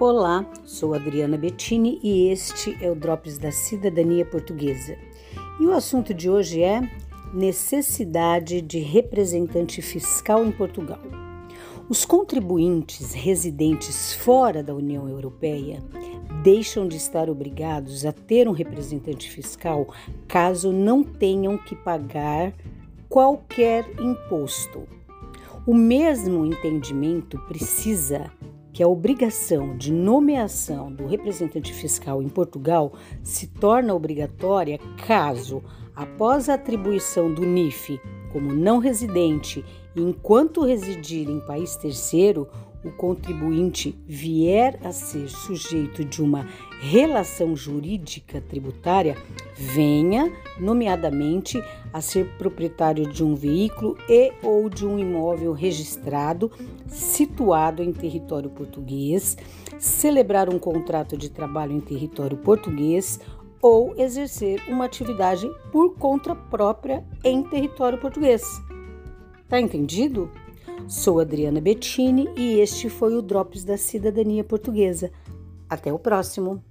Olá, sou Adriana Bettini e este é o Drops da Cidadania Portuguesa. E o assunto de hoje é necessidade de representante fiscal em Portugal. Os contribuintes residentes fora da União Europeia deixam de estar obrigados a ter um representante fiscal caso não tenham que pagar qualquer imposto. O mesmo entendimento precisa que a obrigação de nomeação do representante fiscal em Portugal se torna obrigatória caso, após a atribuição do NIF como não residente e enquanto residir em país terceiro, o contribuinte vier a ser sujeito de uma relação jurídica tributária, venha, nomeadamente, a ser proprietário de um veículo e ou de um imóvel registrado situado em território português, celebrar um contrato de trabalho em território português ou exercer uma atividade por conta própria em território português. Tá entendido? Sou Adriana Bettini e este foi o Drops da Cidadania Portuguesa. Até o próximo!